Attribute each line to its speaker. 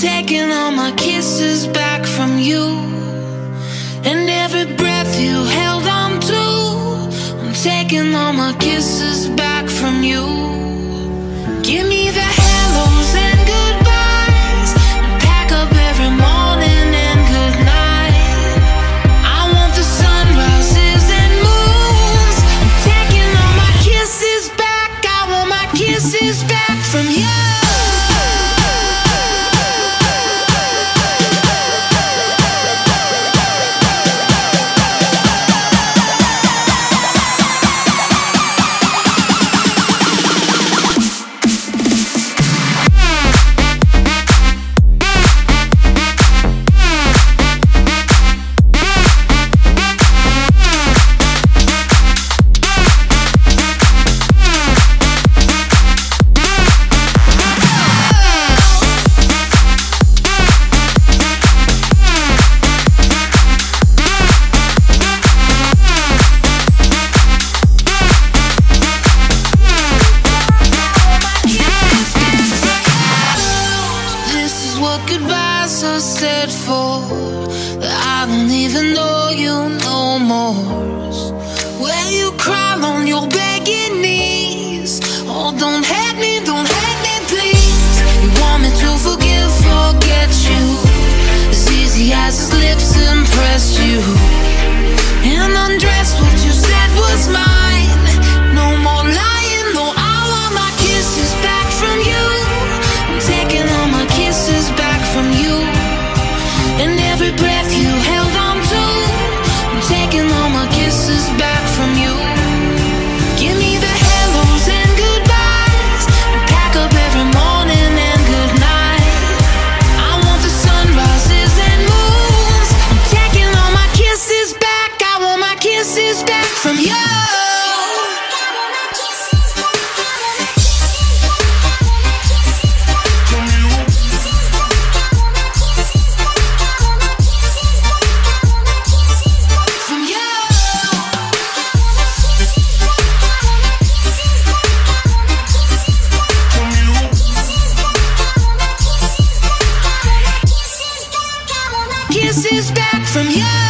Speaker 1: taking all my kisses back from you. And every breath you held on to, I'm taking all my kisses back from you. goodbye so sad for that I don't even know you no more. breath. kisses back from you.